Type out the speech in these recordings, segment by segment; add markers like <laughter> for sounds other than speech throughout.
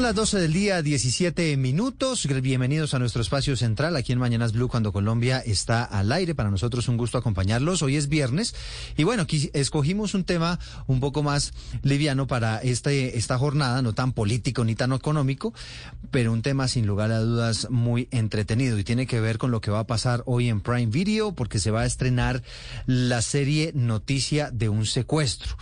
Son las 12 del día, 17 minutos. Bienvenidos a nuestro espacio central aquí en Mañanas Blue cuando Colombia está al aire. Para nosotros un gusto acompañarlos. Hoy es viernes y bueno, aquí escogimos un tema un poco más liviano para este, esta jornada, no tan político ni tan económico, pero un tema sin lugar a dudas muy entretenido y tiene que ver con lo que va a pasar hoy en Prime Video porque se va a estrenar la serie Noticia de un secuestro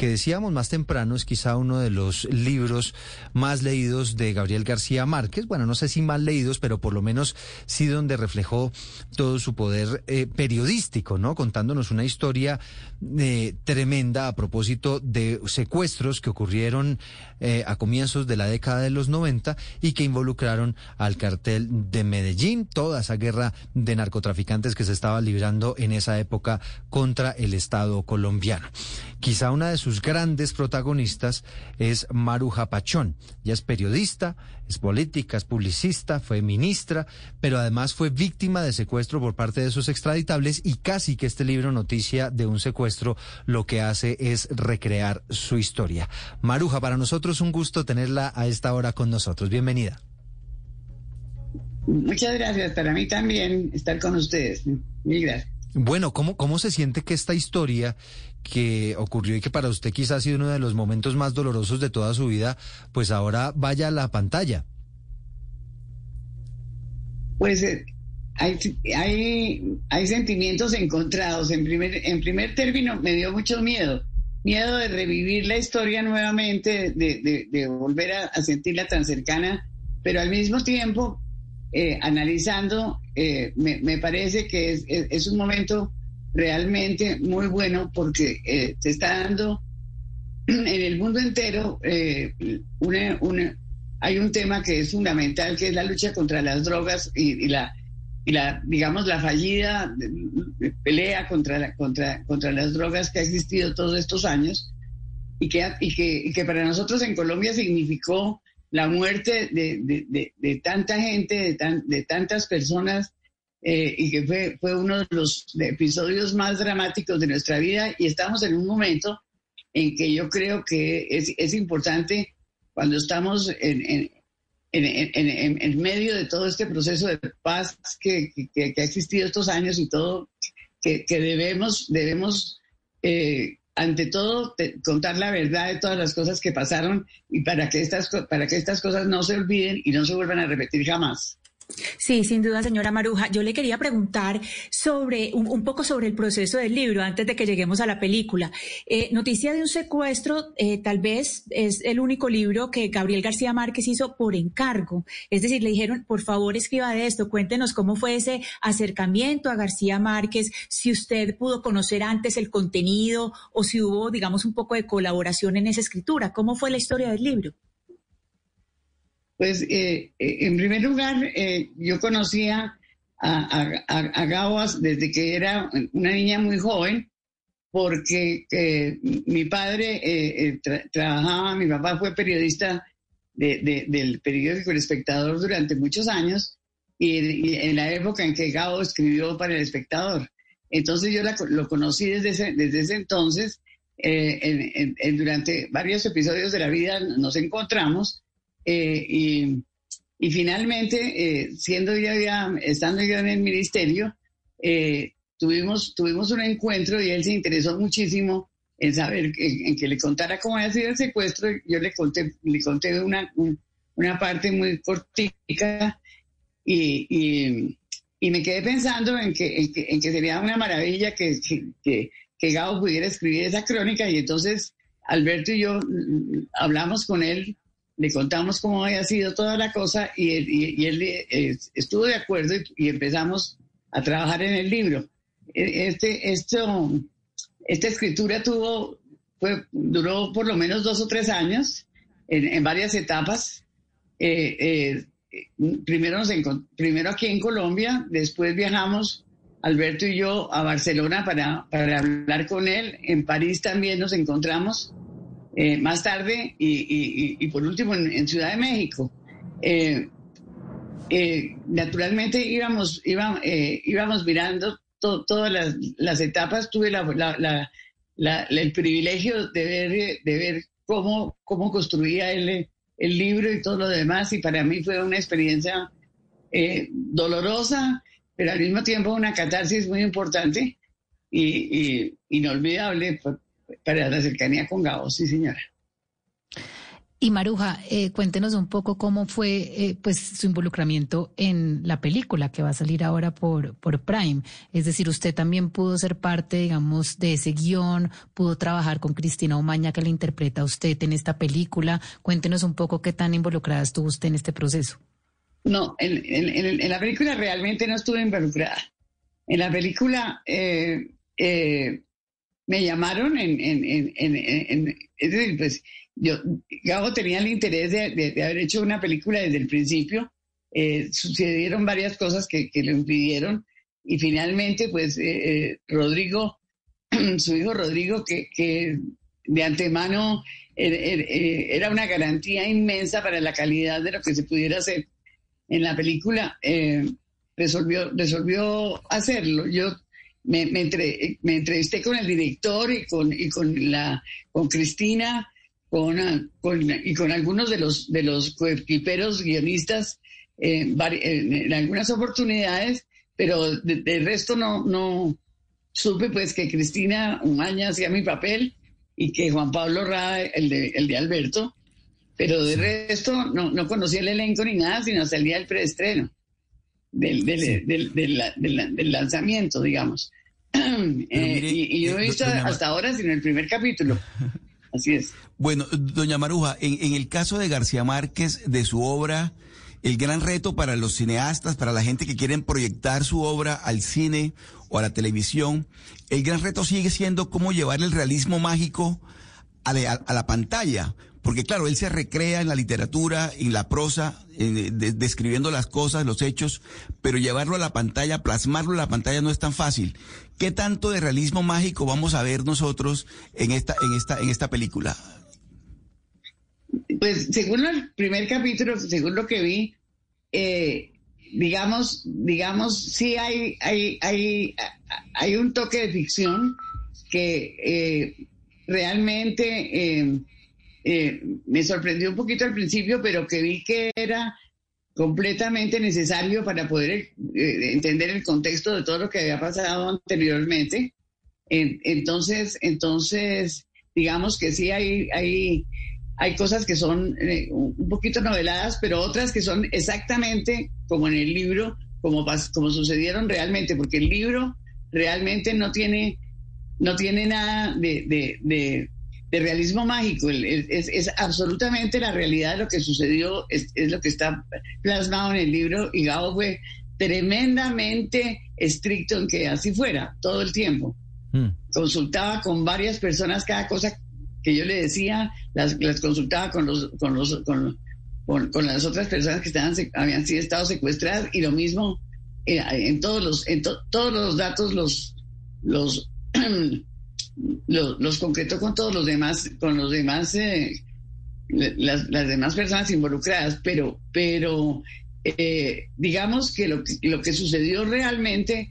que decíamos más temprano es quizá uno de los libros más leídos de Gabriel García Márquez. Bueno, no sé si más leídos, pero por lo menos sí donde reflejó todo su poder eh, periodístico, ¿no? Contándonos una historia eh, tremenda a propósito de secuestros que ocurrieron eh, a comienzos de la década de los 90 y que involucraron al cartel de Medellín, toda esa guerra de narcotraficantes que se estaba librando en esa época contra el Estado colombiano. Quizá una de sus sus grandes protagonistas es Maruja Pachón. Ella es periodista, es política, es publicista, fue ministra, pero además fue víctima de secuestro por parte de sus extraditables y casi que este libro Noticia de un secuestro lo que hace es recrear su historia. Maruja, para nosotros un gusto tenerla a esta hora con nosotros. Bienvenida. Muchas gracias, para mí también estar con ustedes. Mil gracias. Bueno, ¿cómo, ¿cómo se siente que esta historia que ocurrió y que para usted quizás ha sido uno de los momentos más dolorosos de toda su vida, pues ahora vaya a la pantalla? Pues eh, hay, hay, sentimientos encontrados. En primer, en primer término, me dio mucho miedo. Miedo de revivir la historia nuevamente, de, volver a, sentirla tan cercana, pero al mismo tiempo eh, analizando, eh, me, parece que es, un momento realmente muy bueno porque eh, se está dando <clears throat> en el mundo entero hay un tema que es fundamental que es la lucha contra las drogas y, la y la digamos la fallida pelea contra la, contra contra las drogas que ha existido todos estos años y que, y que, y que para nosotros en Colombia significó la muerte de, tanta gente, de, tantas personas, eh, y que fue, fue uno de los episodios más dramáticos de nuestra vida. Y estamos en un momento en que yo creo que es, importante cuando estamos en, en, medio de todo este proceso de paz que, ha existido estos años y todo, que, debemos, debemos eh, ante todo, contar la verdad de todas las cosas que pasaron y para que estas, para que estas cosas no se olviden y no se vuelvan a repetir jamás. Sí, sin duda, señora Maruja. Yo le quería preguntar sobre un, poco sobre el proceso del libro antes de que lleguemos a la película. Eh, Noticia de un secuestro, eh, tal vez es el único libro que Gabriel García Márquez hizo por encargo. Es decir, le dijeron, por favor, escriba de esto, cuéntenos cómo fue ese acercamiento a García Márquez, si usted pudo conocer antes el contenido o si hubo, digamos, un poco de colaboración en esa escritura. ¿Cómo fue la historia del libro? Pues eh, eh, en primer lugar, eh, yo conocía a, a, desde que era una niña muy joven, porque mi padre trabajaba, mi papá fue periodista del periódico El Espectador durante muchos años, y, en la época en que Gabo escribió para El Espectador. Entonces yo lo conocí desde ese, desde ese entonces, durante varios episodios de la vida nos encontramos eh, y, y, finalmente, eh, siendo yo ya, estando yo en el ministerio, eh, tuvimos, tuvimos un encuentro y él se interesó muchísimo en saber, en, que le contara cómo había sido el secuestro. Yo le conté, le conté una, una parte muy cortica y, y, y, me quedé pensando en que, en que, en que sería una maravilla que, que, que Gabo pudiera escribir esa crónica y entonces Alberto y yo mm, hablamos con él le contamos cómo había sido toda la cosa y él, eh, estuvo de acuerdo y, empezamos a trabajar en el libro. E, este, esto, esta escritura tuvo, fue, duró por lo menos dos o tres años en, varias etapas. Eh, eh, primero, nos primero aquí en Colombia, después viajamos Alberto y yo a Barcelona para, para hablar con él. En París también nos encontramos eh, más tarde y, por último en, Ciudad de México. Eh, eh, naturalmente íbamos, íbamos mirando todas las, etapas. Tuve el privilegio de ver, de ver cómo, cómo construía él el libro y todo lo demás y para mí fue una experiencia dolorosa pero al mismo tiempo una catarsis muy importante y, inolvidable para la cercanía con Gabo, sí señora. Y Maruja, eh, cuéntenos un poco cómo fue eh, pues su involucramiento en la película que va a salir ahora por, por Prime. Es decir, usted también pudo ser parte, digamos, de ese guion, pudo trabajar con Cristina Omaña que le interpreta a usted en esta película. Cuéntenos un poco qué tan involucrada estuvo usted en este proceso. No, en, la película realmente no estuve involucrada. En la película eh, eh, me llamaron en, es decir, pues yo, tenía el interés de, haber hecho una película desde el principio. Eh, sucedieron varias cosas que, lo impidieron y finalmente, pues Rodrigo, <clears throat> su hijo Rodrigo, que, que de antemano era una garantía inmensa para la calidad de lo que se pudiera hacer en la película, eh, resolvió, resolvió hacerlo. Yo me, me, entrevisté con el director y con, y con, la, con Cristina con, y con algunos de los, de los coequiperos guionistas eh, en, algunas oportunidades, pero del resto no, no supe pues que Cristina Umaña hacía mi papel y que Juan Pablo Rada, el de, el de Alberto, pero de resto no, no conocí el elenco ni nada, sino hasta el día del preestreno, del, del, del, lanzamiento, digamos. <clears throat> Eh, y, yo he visto hasta ahora sino el primer capítulo. <laughs> Así es. Bueno, doña Maruja, en, en el caso de García Márquez, de su obra, el gran reto para los cineastas, para la gente que quieren proyectar su obra al cine o a la televisión, el gran reto sigue siendo cómo llevar el realismo mágico a, a la pantalla porque claro, él se recrea en la literatura, en la prosa, describiendo las cosas, los hechos, pero llevarlo a la pantalla, plasmarlo en la pantalla no es tan fácil. ¿Qué tanto de realismo mágico vamos a ver nosotros en esta, en esta, en esta película? Pues según el primer capítulo, según lo que vi, eh, digamos, digamos, sí hay, hay, hay, hay un toque de ficción que eh, realmente eh, eh, me sorprendió un poquito al principio, pero que vi que era completamente necesario para poder eh, entender el contexto de todo lo que había pasado anteriormente. entonces, entonces, digamos que sí hay, hay, hay cosas que son eh, un poquito noveladas, pero otras que son exactamente como en el libro, como, como sucedieron realmente, porque el libro realmente no tiene, no tiene nada de de realismo mágico, es, absolutamente la realidad de lo que sucedió, es, lo que está plasmado en el libro y Gabo fue tremendamente estricto en que así fuera todo el tiempo. Hmm. Consultaba con varias personas cada cosa que yo le decía, las, consultaba con los, con los, con, con, las otras personas que estaban, habían sido estado secuestradas y lo mismo eh, en todos los, en todos los datos los, los <clears throat> los, concretó con todos los demás, con los demás, eh, las, demás personas involucradas, pero, pero eh, digamos que lo, lo que sucedió realmente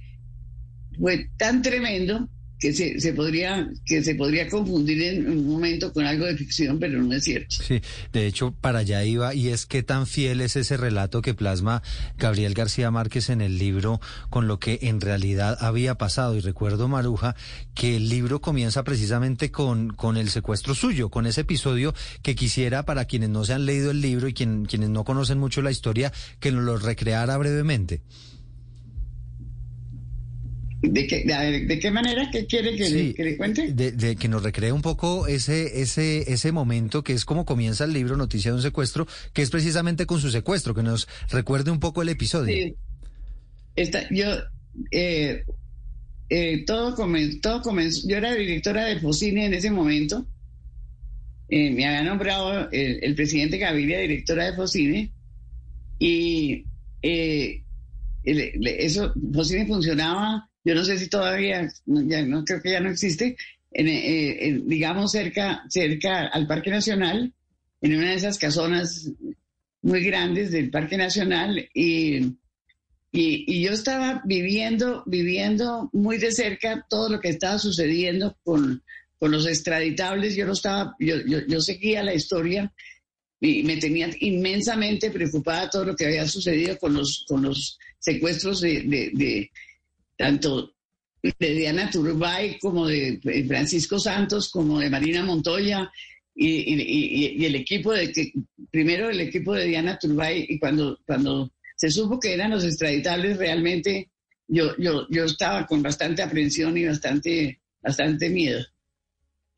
fue tan tremendo que se, se, podría que se podría confundir en un momento con algo de ficción, pero no es cierto. Sí, de hecho para allá iba y es que tan fiel es ese relato que plasma Gabriel García Márquez en el libro con lo que en realidad había pasado y recuerdo Maruja que el libro comienza precisamente con con el secuestro suyo, con ese episodio que quisiera para quienes no se han leído el libro y quien, quienes no conocen mucho la historia que nos lo recreara brevemente. ¿De qué, de, qué manera que quiere que, le, cuente? De, que nos recree un poco ese, ese, ese momento que es como comienza el libro Noticia de un secuestro, que es precisamente con su secuestro, que nos recuerde un poco el episodio. Sí. Esta, yo, eh, eh, todo, comenzó, todo comenzó, yo era directora de Focine en ese momento, eh, me había nombrado el, presidente Gaviria directora de Focine, y eso, Focine funcionaba yo no sé si todavía, ya no creo que ya no existe, en, digamos cerca, cerca al Parque Nacional, en una de esas casonas muy grandes del Parque Nacional y, y, yo estaba viviendo, viviendo muy de cerca todo lo que estaba sucediendo con, con los extraditables. Yo, lo estaba, yo, yo, seguía la historia y me tenía inmensamente preocupada todo lo que había sucedido con los, con los secuestros de tanto de Diana Turbay como de Francisco Santos, como de Marina Montoya y, el equipo de que, primero el equipo de Diana Turbay y cuando, cuando se supo que eran los extraditables realmente yo, yo, yo estaba con bastante aprensión y bastante, bastante miedo.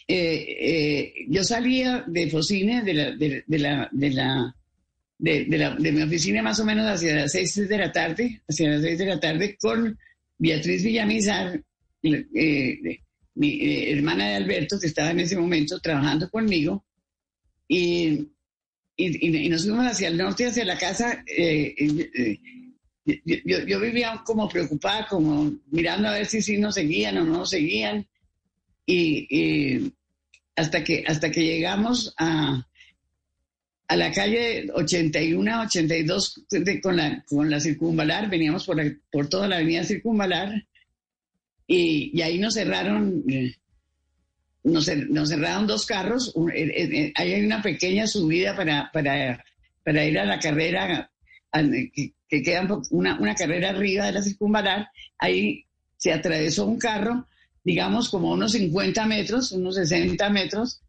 Eh, eh, yo salía de Focine, de la, de, la, de la de, la, de, mi oficina más o menos hacia las seis de la tarde, hacia las seis de la tarde, con Beatriz Villamizar, eh, mi eh, hermana de Alberto, que estaba en ese momento trabajando conmigo, y, y, nos fuimos hacia el norte, hacia la casa. Eh, yo, vivía como preocupada, como mirando a ver si sí nos seguían o no nos seguían, y, hasta, que, hasta que llegamos a, a la calle 81, 82 con, la, con la circunvalar, veníamos por, por toda la avenida circunvalar y, ahí nos cerraron, eh, nos, cerraron dos carros, eh, eh, ahí hay una pequeña subida para, para, para ir a la carrera, que, queda una, una carrera arriba de la circunvalar, ahí se atravesó un carro, digamos como unos 50 metros, unos 60 metros,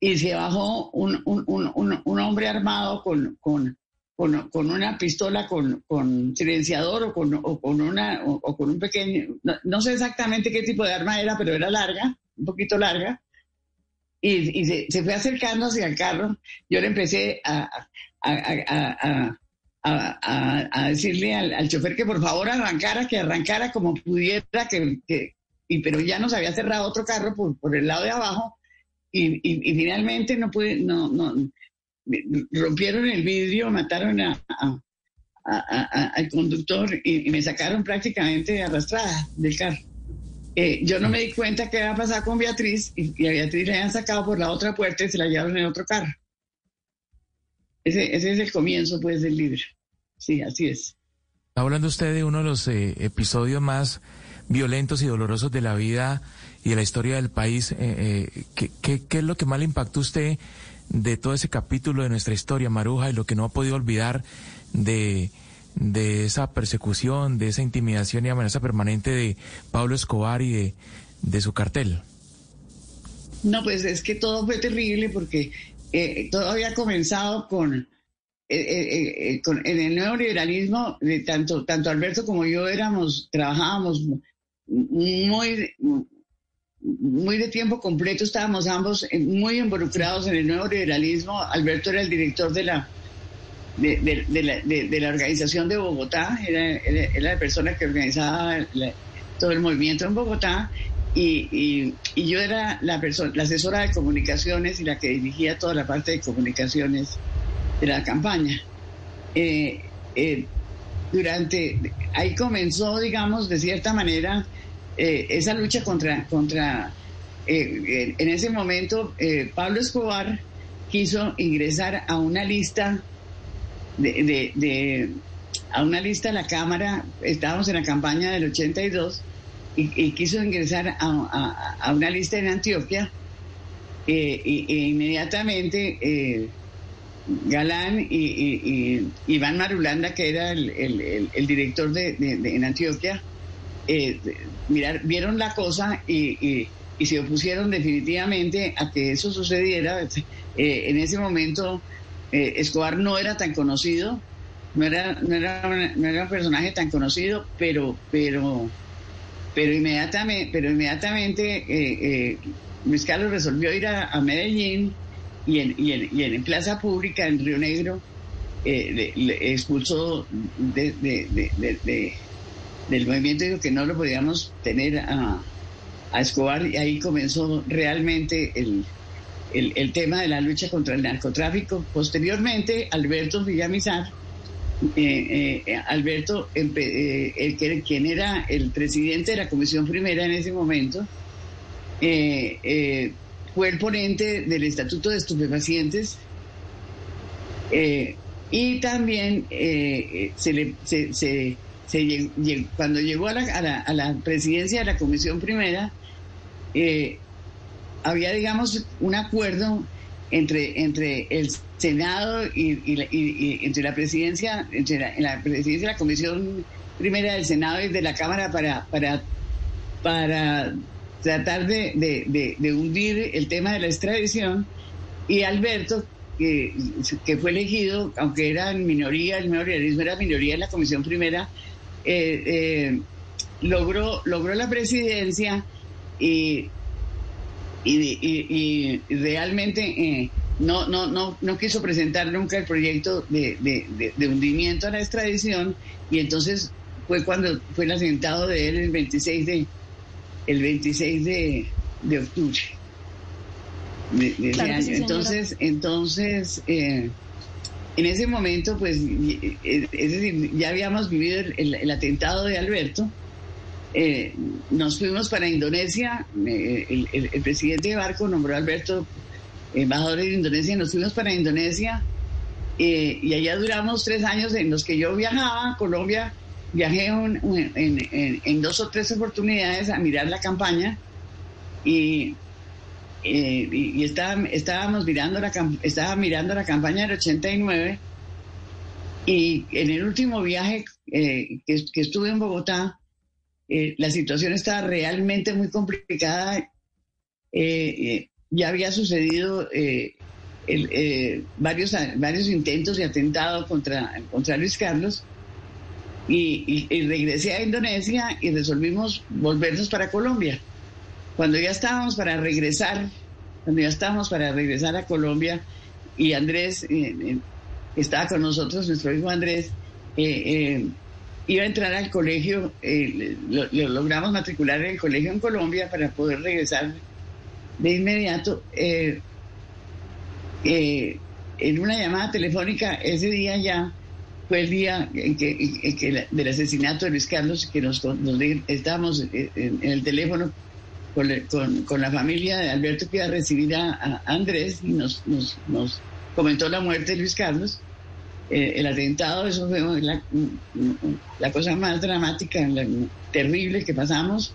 y se bajó un, un, un, un hombre armado con, con, con, una pistola con, silenciador o con, con, una, o, con un pequeño, no, sé exactamente qué tipo de arma era, pero era larga, un poquito larga, y, y se, se, fue acercando hacia el carro. Yo le empecé a, a, a, a decirle al, al, chofer que por favor arrancara, que arrancara como pudiera, que, que y, pero ya nos había cerrado otro carro por, por el lado de abajo y, y, finalmente no pude, no, no, rompieron el vidrio, mataron a, al conductor y, me sacaron prácticamente arrastrada del carro. Eh, yo no me di cuenta qué había pasado con Beatriz y, a Beatriz le habían sacado por la otra puerta y se la llevaron en otro carro. Ese, ese es el comienzo pues del libro. Sí, así es. Está hablando usted de uno de los eh, episodios más violentos y dolorosos de la vida y de la historia del país. Eh, eh, ¿qué, es lo que más le impactó a usted de todo ese capítulo de nuestra historia, Maruja, y lo que no ha podido olvidar de, de esa persecución, de esa intimidación y amenaza permanente de Pablo Escobar y de, de su cartel? No, pues es que todo fue terrible porque eh, todo había comenzado con... en el nuevo liberalismo, tanto, tanto Alberto como yo éramos, trabajábamos muy, muy de tiempo completo, estábamos ambos muy involucrados en el nuevo liberalismo. Alberto era el director de la, de, la, de, la, organización de Bogotá, era, la persona que organizaba todo el movimiento en Bogotá. Y, y, yo era la, persona, la asesora de comunicaciones y la que dirigía toda la parte de comunicaciones de la campaña. Eh, eh, durante, ahí comenzó, digamos, de cierta manera, eh, esa lucha contra, contra eh, en ese momento eh, Pablo Escobar quiso ingresar a una lista de, a una lista de la Cámara, estábamos en la campaña del 82, y, quiso ingresar a, una lista en Antioquia, e, inmediatamente Galán y, Iván Marulanda, que era el, director de, en Antioquia, eh, vieron la cosa y, se opusieron definitivamente a que eso sucediera. Eh, en ese momento eh, Escobar no era tan conocido, no era, no era, un personaje tan conocido, pero, pero, pero inmediatamente, pero inmediatamente Luis Carlos resolvió ir a, Medellín y en, y, en, y en, Plaza Pública, en Río Negro, le, expulsó de, del movimiento dijo que no lo podíamos tener a, a Escobar y ahí comenzó realmente el, el, tema de la lucha contra el narcotráfico. Posteriormente, Alberto Villamizar, eh, eh, Alberto, eh, el, quien era el presidente de la Comisión Primera en ese momento, fue el ponente del Estatuto de Estupefacientes y también se le, se, cuando llegó a la, a la, presidencia de la Comisión Primera, eh, había, digamos, un acuerdo entre, entre el Senado y, entre la presidencia, entre la, presidencia de la Comisión Primera del Senado y de la Cámara para, para, para tratar de, de, hundir el tema de la extradición. Y Alberto, que, que fue elegido, aunque era minoría, el mayorismo era minoría en la Comisión Primera, eh, eh, logró, logró la presidencia y, y, realmente eh, no, no, no, no quiso presentar nunca el proyecto de, hundimiento a la extradición y entonces fue cuando fue el asentado de él el 26 de, el 26 de, octubre de, ese año. entonces, entonces en ese momento, pues, es decir, ya habíamos vivido el atentado de Alberto. Eh, nos fuimos para Indonesia, eh, el, presidente de Barco nombró a Alberto embajador de Indonesia, nos fuimos para Indonesia eh, y allá duramos tres años en los que yo viajaba a Colombia, viajé en, dos o tres oportunidades a mirar la campaña y, y, estábamos mirando la, estaba mirando la campaña del 89 y en el último viaje que estuve en Bogotá, eh, la situación estaba realmente muy complicada. Eh, eh, ya había sucedido varios, intentos de atentado contra, contra Luis Carlos. Y, regresé a Indonesia y resolvimos volvernos para Colombia. Cuando ya estábamos para regresar, cuando ya estábamos para regresar a Colombia y Andrés estaba con nosotros, nuestro hijo Andrés, iba a entrar al colegio, eh, lo, logramos matricular en el colegio en Colombia para poder regresar de inmediato. Eh, eh, en una llamada telefónica, ese día ya fue el día en que, del asesinato de Luis Carlos, que nos, estábamos en, el teléfono con, la familia de Alberto que iba a recibir a, Andrés y nos, nos comentó la muerte de Luis Carlos. Eh, el atentado, eso fue la, la cosa más dramática, terrible que pasamos.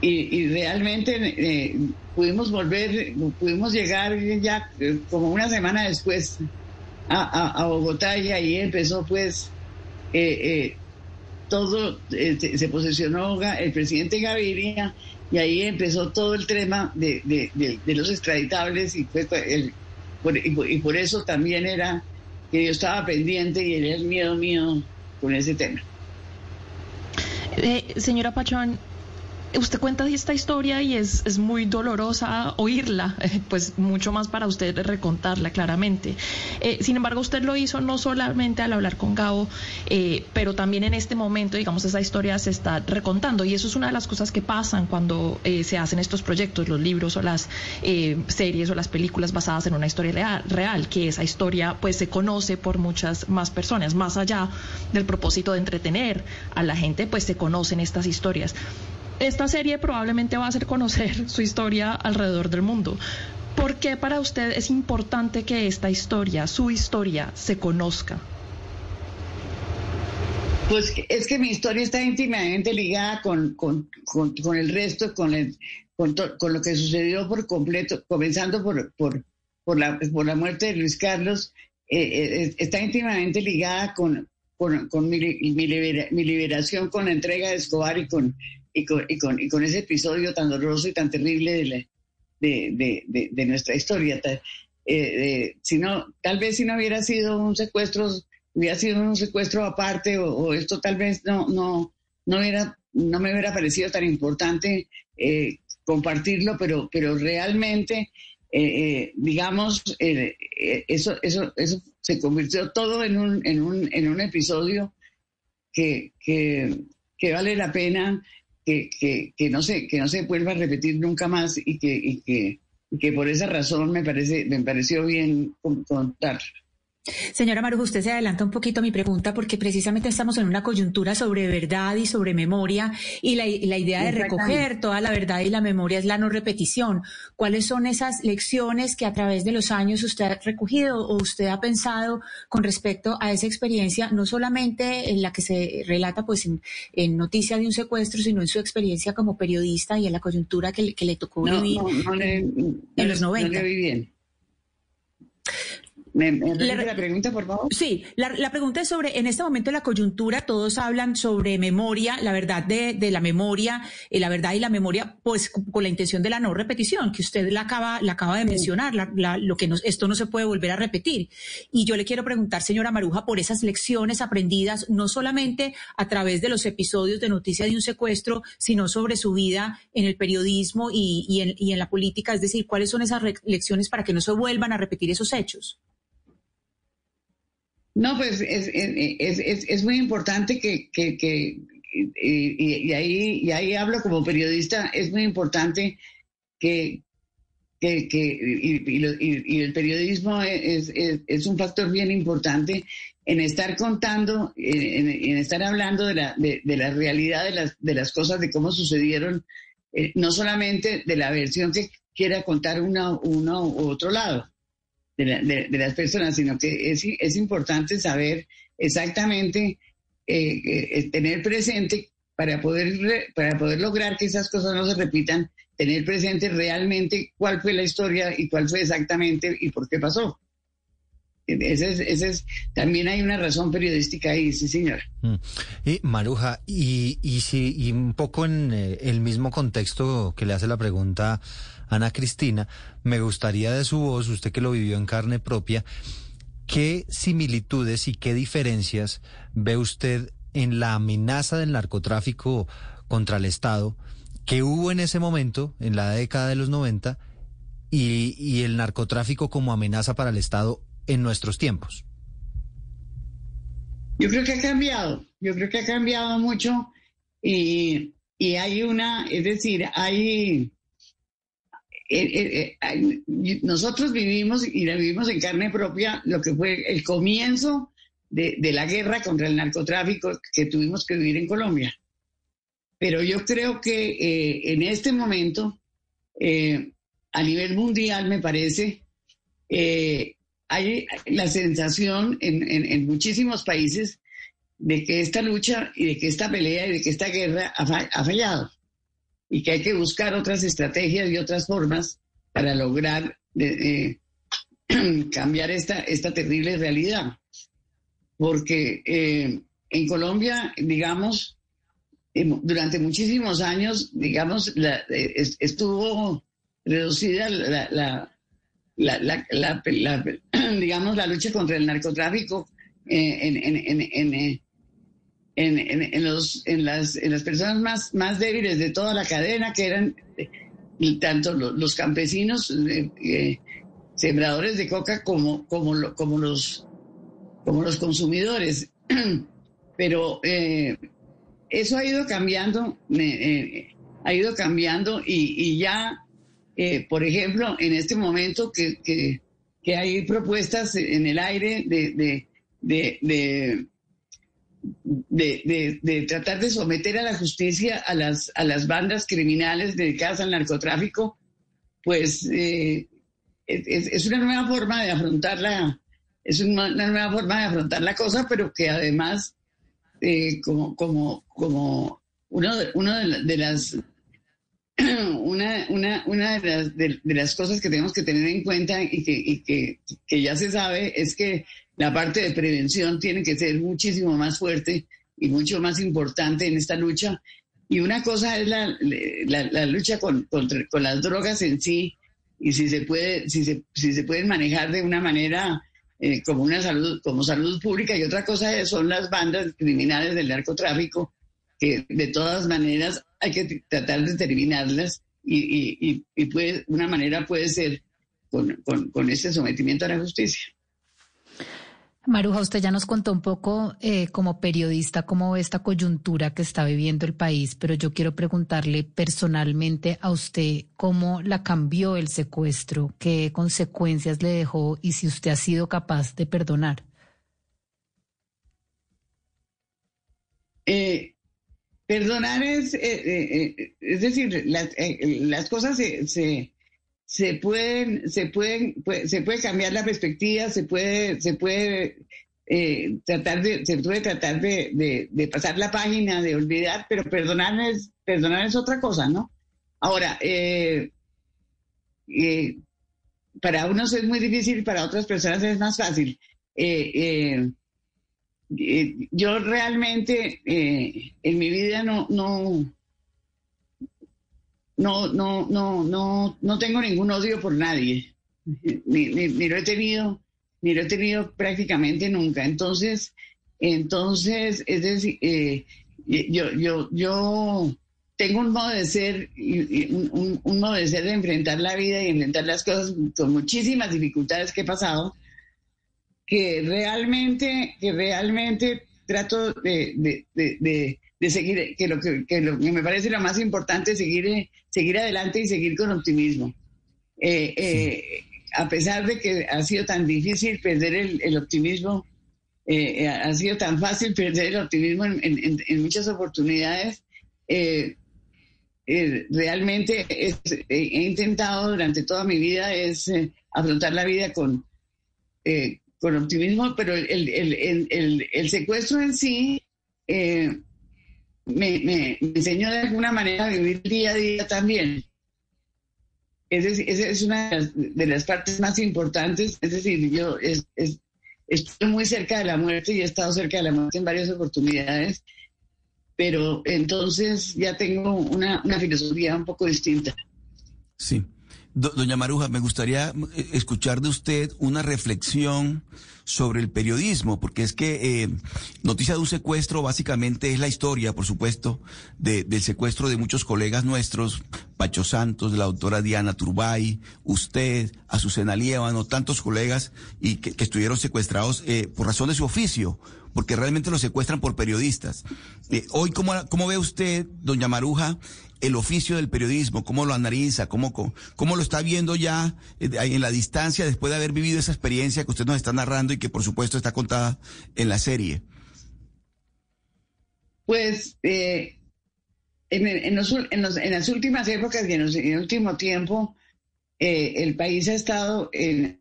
Y, realmente eh, pudimos volver, pudimos llegar ya eh, como una semana después a, Bogotá y ahí empezó pues todo, se posesionó el presidente Gaviria y ahí empezó todo el tema de, de, los extraditables y, fue el, y por eso también era que yo estaba pendiente y era el miedo mío con ese tema. Eh, señora Pachón, usted cuenta esta historia y es, muy dolorosa oírla, eh, pues mucho más para usted recontarla claramente. Eh, sin embargo, usted lo hizo no solamente al hablar con Gabo, eh, pero también en este momento, digamos, esa historia se está recontando y eso es una de las cosas que pasan cuando se hacen estos proyectos, los libros o las series o las películas basadas en una historia real, que esa historia pues se conoce por muchas más personas, más allá del propósito de entretener a la gente, pues se conocen estas historias. Esta serie probablemente va a hacer conocer <laughs> su historia alrededor del mundo. ¿Por qué para usted es importante que esta historia, su historia, se conozca? Pues es que mi historia está íntimamente ligada con, con, el resto, con, el, con, lo que sucedió por completo, comenzando por, por, por, la, por la muerte de Luis Carlos, eh, eh, está íntimamente ligada con, con, mi, mi, liberación, con la entrega de Escobar y con, y con, y con, ese episodio tan doloroso y tan terrible de, de, nuestra historia. Eh, si no, tal vez si no hubiera sido un secuestro, hubiera sido un secuestro aparte o, esto tal vez no, no, no hubiera no me hubiera parecido tan importante eh, compartirlo, pero, pero realmente, digamos, eso, eso, eso se convirtió todo en un, en un, en un episodio que, que, que vale la pena que, que, que, no se, que no se vuelva a repetir nunca más y que, y que, y que por esa razón me, parece, me pareció bien contar. Señora Marujo, usted se adelanta un poquito a mi pregunta porque precisamente estamos en una coyuntura sobre verdad y sobre memoria y la, idea de recoger toda la verdad y la memoria es la no repetición. ¿Cuáles son esas lecciones que a través de los años usted ha recogido o usted ha pensado con respecto a esa experiencia, no solamente en la que se relata pues en, noticia de un secuestro, sino en su experiencia como periodista y en la coyuntura que, le tocó vivir en los 90? ¿Me, la pregunta, por favor? Sí, la, pregunta es sobre, en este momento de la coyuntura, todos hablan sobre memoria, la verdad de, la memoria, eh, la verdad y la memoria, pues con la intención de la no repetición, que usted la acaba, la acaba de mencionar, lo que esto no se puede volver a repetir. Y yo le quiero preguntar, señora Maruja, por esas lecciones aprendidas, no solamente a través de los episodios de noticia de un secuestro, sino sobre su vida en el periodismo y, en, y en la política, es decir, cuáles son esas lecciones para que no se vuelvan a repetir esos hechos. No, pues es, es, es, muy importante que, que, que y, ahí, y ahí hablo como periodista, es muy importante que, que, que y, el periodismo es, es, un factor bien importante en estar contando, en, estar hablando de la, de, de, la realidad de las, de las cosas, de cómo sucedieron, eh, no solamente de la versión que quiera contar uno, uno u otro lado de, las personas, sino que es, es importante saber exactamente, eh, eh, tener presente para poder, para poder lograr que esas cosas no se repitan, tener presente realmente cuál fue la historia y cuál fue exactamente y por qué pasó. Ese es, ese es, también hay una razón periodística ahí, sí, señora. Mm. Y Maruja, y, y, si, y un poco en eh, el mismo contexto que le hace la pregunta Ana Cristina, me gustaría de su voz, usted que lo vivió en carne propia, ¿qué similitudes y qué diferencias ve usted en la amenaza del narcotráfico contra el Estado que hubo en ese momento, en la década de los 90, y, y el narcotráfico como amenaza para el Estado en nuestros tiempos? Yo creo que ha cambiado, yo creo que ha cambiado mucho y, y hay una, es decir, hay eh, eh, eh, nosotros vivimos y la vivimos en carne propia lo que fue el comienzo de, la guerra contra el narcotráfico que tuvimos que vivir en Colombia. Pero yo creo que en este momento, a nivel mundial, me parece, hay la sensación en, muchísimos países de que esta lucha y de que esta pelea y de que esta guerra ha fallado y que hay que buscar otras estrategias y otras formas para lograr eh, eh, <clears throat> cambiar esta, esta terrible realidad. Porque eh, en Colombia, digamos, durante muchísimos años, digamos, estuvo reducida la, la, la, <clears throat> digamos, la lucha contra el narcotráfico en, en, en, los, en, las, en las personas más, más débiles de toda la cadena, que eran eh, tanto los, campesinos, eh, eh, sembradores de coca, como, como, como, los, como los consumidores. <clears throat> Pero eso ha ido cambiando, ha ido cambiando y, ya, por ejemplo, en este momento que, que, hay propuestas en el aire de, de de, de, tratar de someter a la justicia a las, a las bandas criminales dedicadas al narcotráfico, pues eh, es, una nueva forma de afrontar la, es una, nueva forma de afrontar la cosa, pero que además, eh, como, como, como uno de, uno de, las <clears throat> una, una, una de, las, de, las cosas que tenemos que tener en cuenta y que, y que, que ya se sabe es que la parte de prevención tiene que ser muchísimo más fuerte y mucho más importante en esta lucha. Y una cosa es la, la, lucha con, con, las drogas en sí y si se puede, si se, si se pueden manejar de una manera eh, como una salud, como salud pública, y otra cosa son las bandas criminales del narcotráfico que de todas maneras hay que tratar de terminarlas y, puede, una manera puede ser con, con, ese sometimiento a la justicia. Maruja, usted ya nos contó un poco eh, como periodista cómo esta coyuntura que está viviendo el país, pero yo quiero preguntarle personalmente a usted cómo la cambió el secuestro, qué consecuencias le dejó y si usted ha sido capaz de perdonar. Eh, perdonar es, eh, es decir, las, cosas se, se pueden, se pueden, se puede cambiar la perspectiva, se puede, se puede eh, tratar de, se puede tratar de, de, pasar la página, de olvidar, pero perdonar es, perdonar es otra cosa, ¿no? Ahora, eh, eh, para unos es muy difícil, para otras personas es más fácil. yo realmente en mi vida no, no, no, no, no, no, no tengo ningún odio por nadie. <laughs> Ni, lo he tenido, ni lo he tenido prácticamente nunca. Entonces, entonces, es decir, eh, yo, yo, yo tengo un modo de ser, un, un, modo de ser de enfrentar la vida y enfrentar las cosas con muchísimas dificultades que he pasado, que realmente, que realmente trato de seguir, que lo que, lo que me parece lo más importante es seguir, seguir adelante y seguir con optimismo. Eh, eh, a pesar de que ha sido tan difícil perder el, optimismo, eh, ha sido tan fácil perder el optimismo en, muchas oportunidades, realmente he intentado durante toda mi vida es afrontar la vida con, con optimismo, pero el, el, el secuestro en sí me, me, enseñó de alguna manera a vivir día a día también. Esa es, es, una de las, partes más importantes. Es decir, yo estoy muy cerca de la muerte y he estado cerca de la muerte en varias oportunidades, pero entonces ya tengo una, una filosofía un poco distinta. Sí. Doña Maruja, me gustaría eh, escuchar de usted una reflexión sobre el periodismo, porque es que eh, Noticia de un secuestro básicamente es la historia, por supuesto, del secuestro de muchos colegas nuestros, Pacho Santos, la doctora Diana Turbay, usted, Azucena Liévano, tantos colegas y que, estuvieron secuestrados eh, por razón de su oficio, porque realmente los secuestran por periodistas. Eh, hoy, ¿cómo, ¿cómo ve usted, doña Maruja, el oficio del periodismo, cómo lo analiza, cómo, cómo lo está viendo ya eh, en la distancia después de haber vivido esa experiencia que usted nos está narrando y que por supuesto está contada en la serie. Pues eh, en, las últimas épocas y en, el último tiempo, eh, el país ha estado en,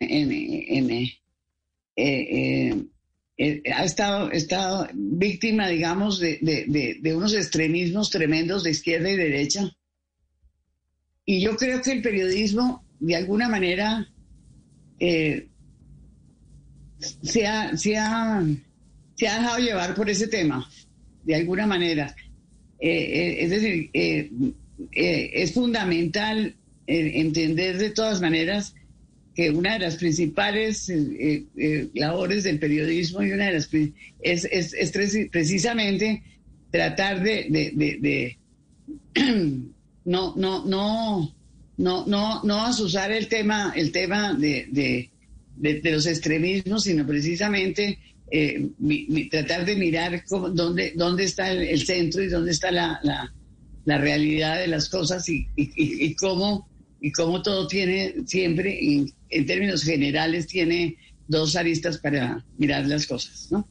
ha estado, estado víctima, digamos, de, unos extremismos tremendos de izquierda y derecha. Y yo creo que el periodismo, de alguna manera, eh, se, ha, se, ha, dejado llevar por ese tema, de alguna manera. Eh, eh, es decir, es fundamental entender de todas maneras que una de las principales eh, eh, eh, labores del periodismo y una de las es, es, es precisamente tratar de, de, <clears throat> no no no no no no asusar el tema el tema de, los extremismos sino precisamente tratar de mirar dónde dónde está el, centro y dónde está la, la, realidad de las cosas y, y, y cómo y cómo todo tiene siempre en términos generales, tiene dos aristas para mirar las cosas, ¿no?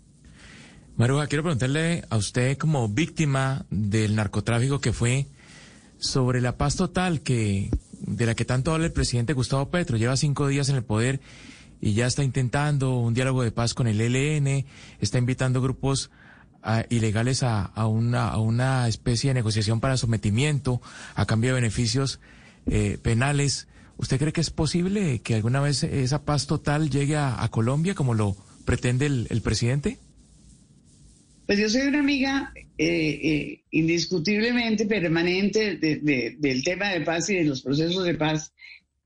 Maruja, quiero preguntarle a usted como víctima del narcotráfico que fue sobre la paz total que de la que tanto habla el presidente Gustavo Petro. Lleva cinco días en el poder y ya está intentando un diálogo de paz con el ELN, está invitando grupos ilegales a, una, a una especie de negociación para sometimiento a cambio de beneficios eh, penales. ¿Usted cree que es posible que alguna vez esa paz total llegue a, Colombia como lo pretende el, presidente? Pues yo soy una amiga eh, eh, indiscutiblemente permanente del tema de paz y de los procesos de paz,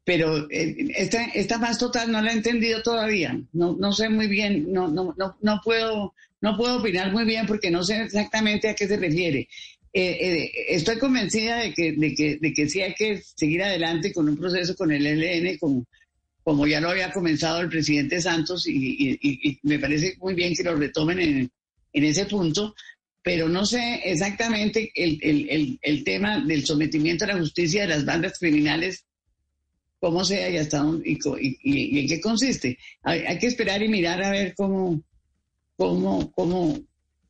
pero esta, esta más total no la he entendido todavía. No, no sé muy bien, no, no, no, no, puedo, no puedo opinar muy bien porque no sé exactamente a qué se refiere. Estoy convencida de que, de, que, de que sí hay que seguir adelante con un proceso con el ELN, como, como ya lo había comenzado el presidente Santos, y, me parece muy bien que lo retomen en, en ese punto, pero no sé exactamente el, el, el, tema del sometimiento a la justicia de las bandas criminales, cómo sea y hasta dónde, y, en qué consiste. Hay, que esperar y mirar a ver cómo, cómo, cómo,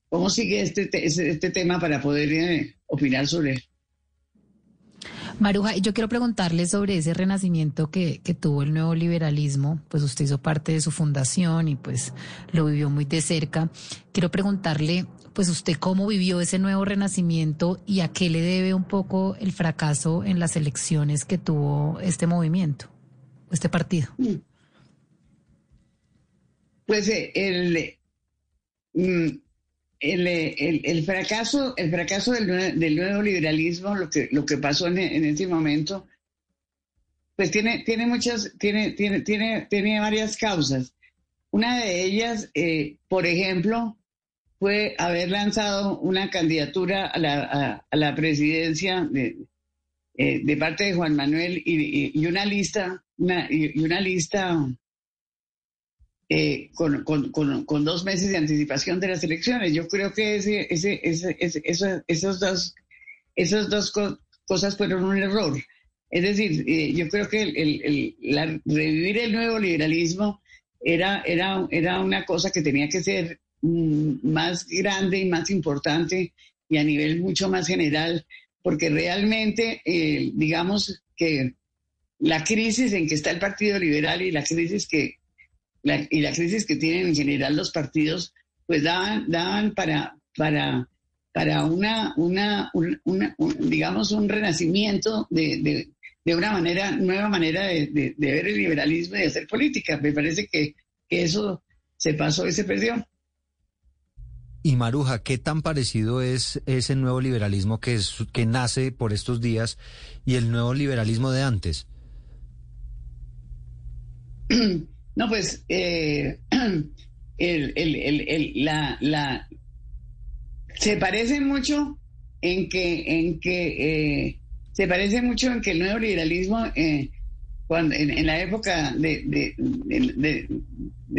cómo sigue este, este, tema para poder eh, opinar sobre él. Maruja, yo quiero preguntarle sobre ese renacimiento que, que, tuvo el nuevo liberalismo, pues usted hizo parte de su fundación y pues lo vivió muy de cerca. Quiero preguntarle pues usted cómo vivió ese nuevo renacimiento y a qué le debe un poco el fracaso en las elecciones que tuvo este movimiento, este partido. Mm. Pues eh, mm, el, el, el, fracaso, el fracaso del, del, nuevo liberalismo, lo que, lo que pasó en, en este momento, pues tiene, tiene muchas, tiene, tiene, tiene, tiene varias causas. Una de ellas, eh, por ejemplo, fue haber lanzado una candidatura a la, a, la presidencia de, eh, de, parte de Juan Manuel y, y una lista, una, y una lista eh, con, con, con, dos meses de anticipación de las elecciones. Yo creo que ese, ese, ese, ese esos dos, esas dos cosas fueron un error. Es decir, eh, yo creo que el, el, la, revivir el nuevo liberalismo era, era, era una cosa que tenía que ser Mm, más grande y más importante y a nivel mucho más general, porque realmente, eh, digamos que la crisis en que está el Partido Liberal y la crisis que y la crisis que tienen en general los partidos, pues daban, daban para, para, para una, una, digamos, un renacimiento de, de, una manera, nueva manera de, ver el liberalismo y de hacer política. Me parece que, que eso se pasó y se perdió. Y Maruja, ¿qué tan parecido es ese nuevo liberalismo que, es, que nace por estos días y el nuevo liberalismo de antes? <clears throat> No, pues eh, <clears throat> la, la, se parece mucho en que, en que eh, se parece mucho en que el nuevo liberalismo eh, cuando, en, la época de, de,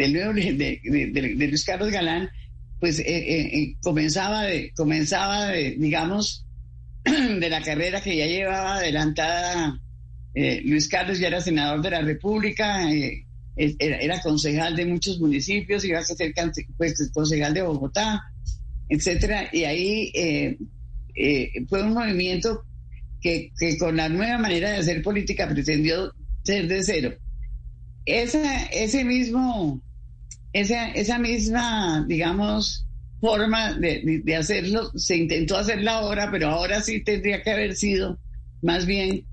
nuevo de, Luis Carlos Galán pues eh, eh, eh, comenzaba, de, comenzaba de, digamos, <clears throat> de la carrera que ya llevaba adelantada Luis Carlos, ya era senador de la República, era, concejal de muchos municipios, iba a ser pues, concejal de Bogotá, etcétera, y ahí fue un movimiento que, que, con la nueva manera de hacer política pretendió ser de cero. Esa, ese mismo esa, esa misma, digamos, forma de, de, hacerlo, se intentó hacerla ahora, pero ahora sí tendría que haber sido más bien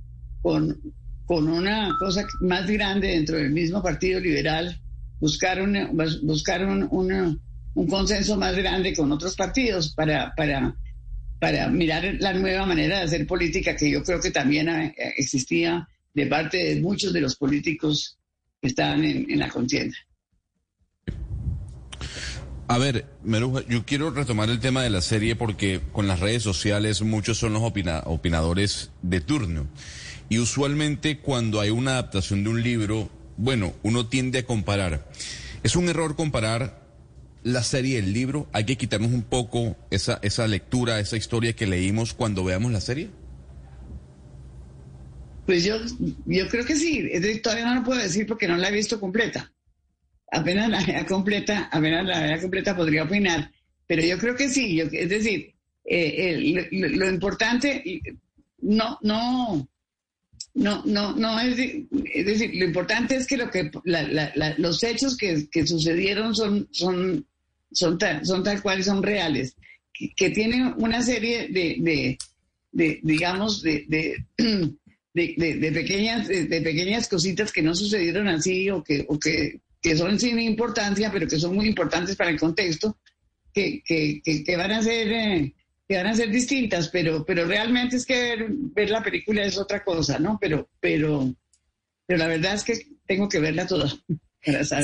con, con una cosa más grande dentro del mismo Partido Liberal, buscar, una, buscar un, un consenso más grande con otros partidos para, para, para mirar la nueva manera de hacer política que yo creo que también eh, existía de parte de muchos de los políticos que estaban en la contienda. A ver, Meruja, yo quiero retomar el tema de la serie porque con las redes sociales muchos son los opinadores de turno. Y usualmente cuando hay una adaptación de un libro, bueno, uno tiende a comparar. ¿Es un error comparar la serie y el libro? ¿Hay que quitarnos un poco esa, esa lectura, esa historia que leímos cuando veamos la serie? Pues yo, yo creo que sí. Todavía no lo puedo decir porque no la he visto completa apenas la vea completa, apenas la vea completa podría opinar, pero yo creo que sí, es decir, eh, lo, importante no, no, no, no, no es, decir, lo importante es que lo que los hechos que, sucedieron son, son, son, tal, son tal cual son reales, que, tienen una serie de, de, digamos, de, de, <clears throat> pequeñas, de, pequeñas cositas que no sucedieron así o que, o que que son sin importancia, pero que son muy importantes para el contexto, que, que, que, van a ser... Eh, que van a ser distintas, pero, pero realmente es que ver, la película es otra cosa, ¿no? Pero, pero, pero la verdad es que tengo que verla toda. <laughs>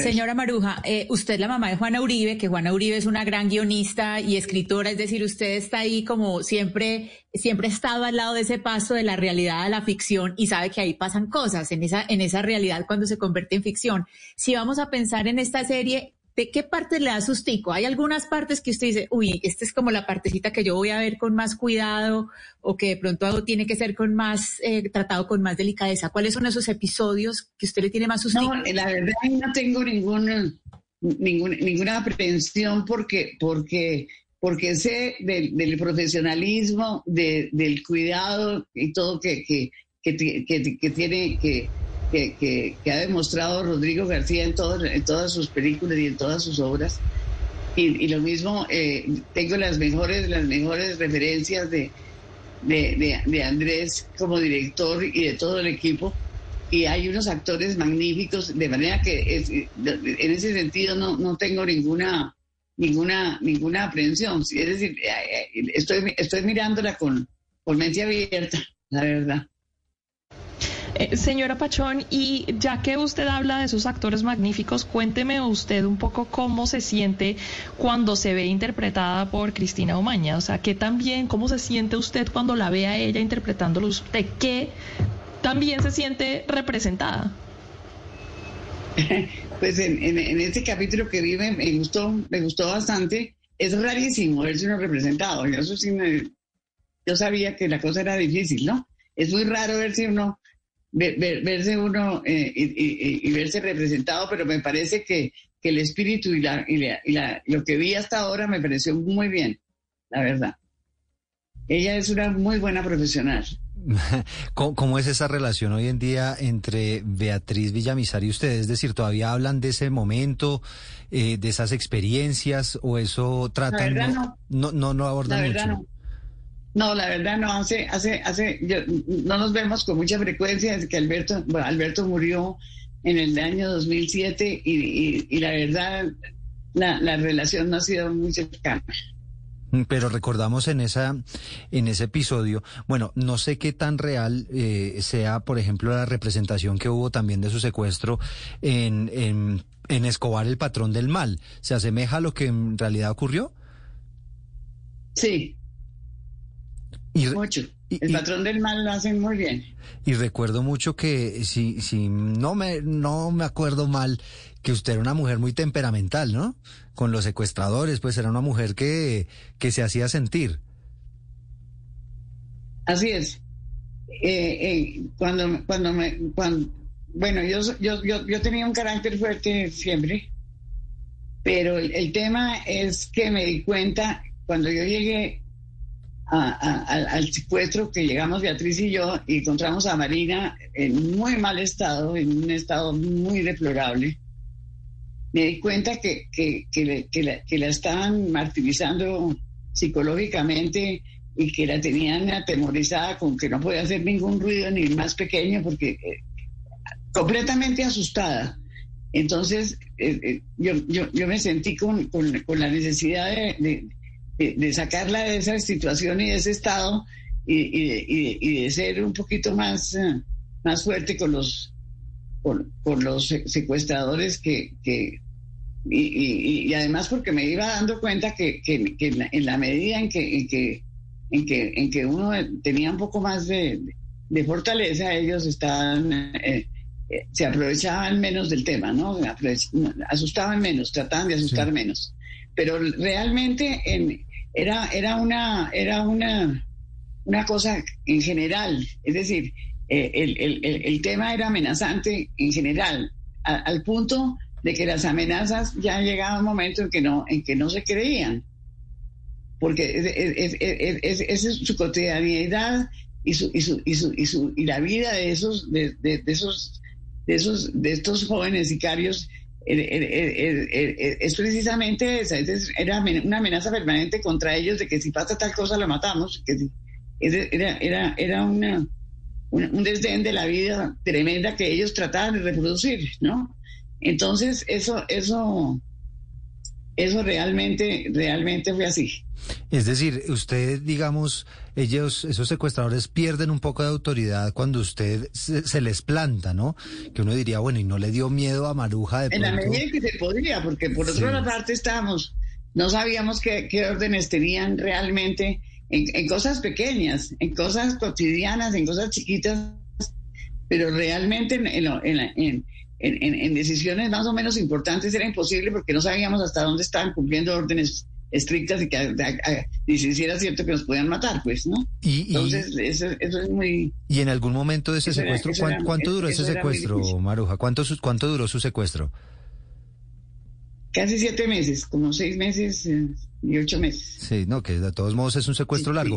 Señora Maruja, eh, usted es la mamá de Juana Uribe, que Juana Uribe es una gran guionista y escritora, es decir, usted está ahí como siempre, siempre ha estado al lado de ese paso de la realidad a la ficción y sabe que ahí pasan cosas en esa, en esa realidad cuando se convierte en ficción. Si vamos a pensar en esta serie, ¿de qué parte le da sustico? Hay algunas partes que usted dice, uy, esta es como la partecita que yo voy a ver con más cuidado o que de pronto tiene que ser con más, eh, tratado con más delicadeza. ¿Cuáles son esos episodios que usted le tiene más sustico? No, la verdad no tengo ningún, ninguna aprehensión porque, porque, porque sé del, profesionalismo, del cuidado y todo que, que, que tiene que que, ha demostrado Rodrigo García en, en todas sus películas y en todas sus obras. Y, lo mismo, eh, tengo las mejores, las mejores referencias de, de, Andrés como director y de todo el equipo. Y hay unos actores magníficos, de manera que en ese sentido no, no tengo ninguna, ninguna, ninguna aprehensión. Es decir, eh, eh, estoy, estoy mirándola con, con mente abierta, la verdad. Eh, señora Pachón, y ya que usted habla de esos actores magníficos, cuénteme usted un poco cómo se siente cuando se ve interpretada por Cristina Omaña. O sea, ¿qué también, cómo se siente usted cuando la ve a ella interpretándolo usted? ¿Qué también se siente representada? <laughs> Pues en, en, este capítulo que vi me, gustó, me gustó bastante. Es rarísimo verse uno representado. Yo, yo sabía que la cosa era difícil, ¿no? Es muy raro verse uno verse uno eh, y, verse representado, pero me parece que, el espíritu y, la, lo que vi hasta ahora me pareció muy bien, la verdad. Ella es una muy buena profesional. <laughs> ¿Cómo, es esa relación hoy en día entre Beatriz Villamizar y ustedes? Es decir, ¿todavía hablan de ese momento, eh, de esas experiencias o eso tratan? No, no, no, no, abordan mucho. No, la verdad no, hace, hace, hace, no nos vemos con mucha frecuencia desde que Alberto, Alberto murió en el año 2007 y, y, la verdad la, la, relación no ha sido muy cercana. Mm, pero recordamos en esa, en ese episodio, bueno, no sé qué tan real eh, sea, por ejemplo, la representación que hubo también de su secuestro en, en, en Escobar, el patrón del mal. ¿Se asemeja a lo que en realidad ocurrió? Sí, mucho. el patrón del mal lo hacen muy bien. Y recuerdo mucho que, si, si no, me, no me acuerdo mal, que usted era una mujer muy temperamental, ¿no? Con los secuestradores, pues era una mujer que, que se hacía sentir. Así es. Eh, eh, cuando, cuando me, cuando, bueno, yo, yo, yo, yo, tenía un carácter fuerte siempre, pero el tema es que me di cuenta cuando yo llegué al secuestro que llegamos Beatriz y yo y encontramos a Marina en muy mal estado, en un estado muy deplorable. Me di cuenta que, que, que, la, que la estaban martirizando psicológicamente y que la tenían atemorizada con que no podía hacer ningún ruido ni más pequeño porque eh, completamente asustada. Entonces eh, eh, yo, yo, yo, me sentí con, con, con la necesidad de, de, sacarla de esa situación y de ese estado y, de, ser un poquito más, eh, más fuerte con los, con, los secuestradores que, y, además porque me iba dando cuenta que, en, la, medida en que, en que, en que, en que uno tenía un poco más de, fortaleza, ellos estaban, eh, eh, se aprovechaban menos del tema, ¿no? Asustaban menos, trataban de asustar menos pero realmente en, era, era, una, era una, una cosa en general, es decir, eh, el, el, el, tema era amenazante en general, al punto de que las amenazas ya llegaba un momento en que no, en que no se creían, porque esa es, su cotidianidad y, su, y, su, y, su, y, su, y la vida de esos, de, de, esos, de, esos, de estos jóvenes sicarios es precisamente esa, era una amenaza permanente contra ellos de que si pasa tal cosa la matamos, que era, era, era un, desdén de la vida tremenda que ellos trataban de reproducir, ¿no? Entonces, eso, eso, eso realmente, realmente fue así. Es decir, usted, digamos, ellos, esos secuestradores pierden un poco de autoridad cuando usted se, les planta, ¿no? Que uno diría, bueno, y no le dio miedo a Maruja de En la medida que se podía, porque por otra parte estábamos, no sabíamos qué, órdenes tenían realmente en, cosas pequeñas, en cosas cotidianas, en cosas chiquitas, pero realmente en, en, en, decisiones más o menos importantes era imposible porque no sabíamos hasta dónde estaban cumpliendo órdenes estrictas y que si era cierto que nos podían matar, pues, ¿no? Entonces, eso, es muy... ¿Y en algún momento de ese secuestro, ¿cuánto, duró ese secuestro, Maruja? ¿Cuánto, ¿Cuánto duró su secuestro? Casi siete meses, como seis meses eh, y ocho meses. Sí, no, que de todos modos es un secuestro largo.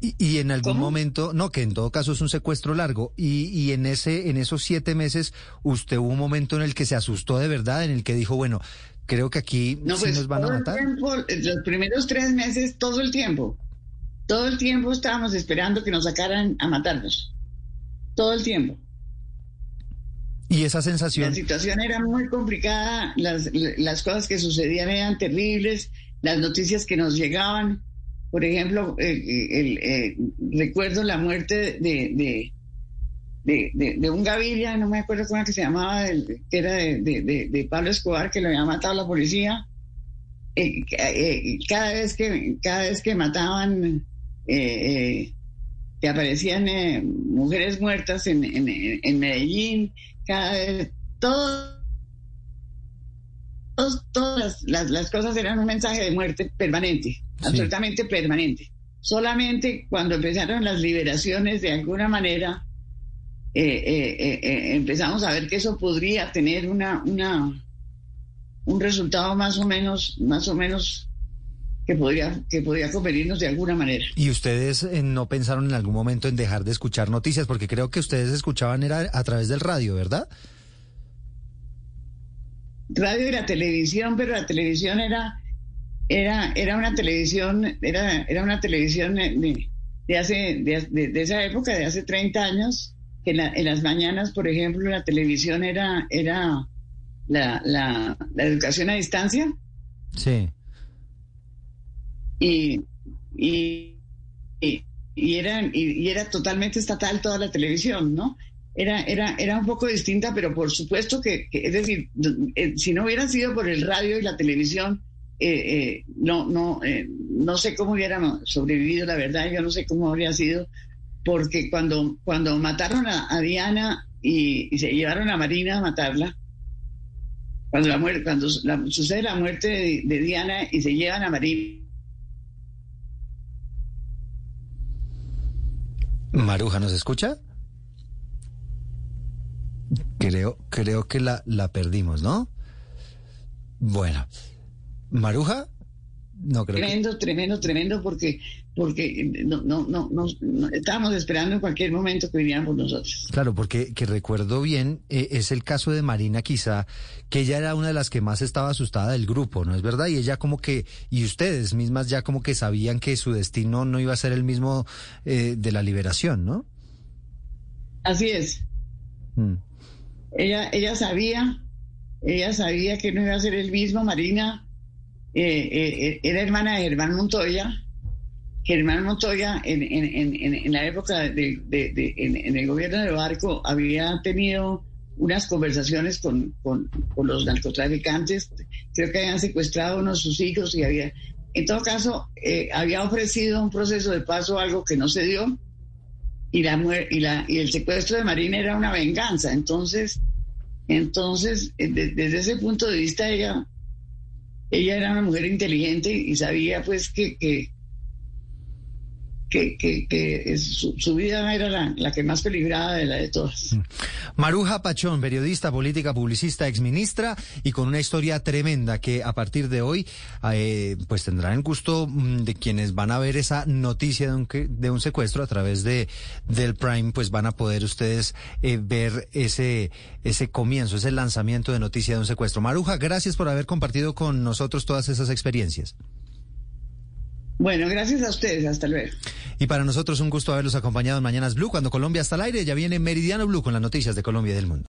Y, en algún momento, no, que en todo caso es un secuestro largo. Y, y en ese, en esos siete meses, usted hubo un momento en el que se asustó de verdad, en el que dijo, bueno, creo que aquí no, pues, nos van a matar. los primeros tres meses, todo el tiempo, todo el tiempo estábamos esperando que nos sacaran a matarnos. Todo el tiempo. Y esa sensación. La situación era muy complicada, las, las cosas que sucedían eran terribles, las noticias que nos llegaban por ejemplo, eh, el, eh, recuerdo la muerte de, de, un Gaviria, no me acuerdo cómo que se llamaba, que era de, Pablo Escobar, que lo había matado la policía. Eh, cada, vez que, cada vez que mataban, que aparecían mujeres muertas en, en, Medellín, todas las, las, cosas eran un mensaje de muerte permanente, absolutamente permanente. Solamente cuando empezaron las liberaciones, de alguna manera, eh, eh, eh, empezamos a ver que eso podría tener una, una, un resultado más o menos, más o menos que podría, que podría convenirnos de alguna manera. ¿Y ustedes no pensaron en algún momento en dejar de escuchar noticias? Porque creo que ustedes escuchaban era a través del radio, ¿verdad? radio y la televisión, pero la televisión era, era, era una televisión, era, era una televisión de, de hace, de, esa época, de hace 30 años, que en, las mañanas, por ejemplo, la televisión era, era la, la, educación a distancia. Sí. Y, y, y, y era, totalmente estatal toda la televisión, ¿no? era, era, era un poco distinta, pero por supuesto que, es decir, eh, si no hubieran sido por el radio y la televisión, eh, eh, no, no, no sé cómo hubieran sobrevivido, la verdad, yo no sé cómo habría sido, porque cuando, cuando mataron a, Diana y, se llevaron a Marina a matarla, cuando, la muerte, cuando sucede la muerte de Diana y se llevan a Marina, Maruja, ¿nos escucha? Creo, creo que la, la perdimos, ¿no? Bueno. ¿Maruja? No creo tremendo, tremendo, tremendo, porque, porque no, no, no, no, estábamos esperando en cualquier momento que vinieran por nosotros. Claro, porque que recuerdo bien, eh, es el caso de Marina quizá, que ella era una de las que más estaba asustada del grupo, ¿no es verdad? Y ella como que, y ustedes mismas ya como que sabían que su destino no iba a ser el mismo eh, de la liberación, ¿no? Así es. Mm. Ella, ella sabía, ella sabía que no iba a ser el mismo. Marina eh, eh, eh, era hermana de Germán Montoya. Germán Montoya en, en, la época de, en, el gobierno de Barco había tenido unas conversaciones con, con, los narcotraficantes, creo que habían secuestrado a uno de sus hijos y había, en todo caso, había ofrecido un proceso de paso, algo que no se dio, y, la, y, la, y el secuestro de Marina era una venganza. Entonces, entonces eh, desde ese punto de vista, ella, ella era una mujer inteligente y sabía pues que, que, que, su, vida era la, que más peligrada de la de todas. Mm. Maruja Pachón, periodista, política, publicista, exministra y con una historia tremenda que a partir de hoy eh, pues tendrán el gusto mm, de quienes van a ver esa noticia de un, de un secuestro a través de del Prime, pues van a poder ustedes eh, ver ese, ese comienzo, ese lanzamiento de noticia de un secuestro. Maruja, gracias por haber compartido con nosotros todas esas experiencias. Bueno, gracias a ustedes. Hasta luego. Y para nosotros un gusto haberlos acompañado en Mañanas Blue. Cuando Colombia está al aire, ya viene Meridiano Blue con las noticias de Colombia y del mundo.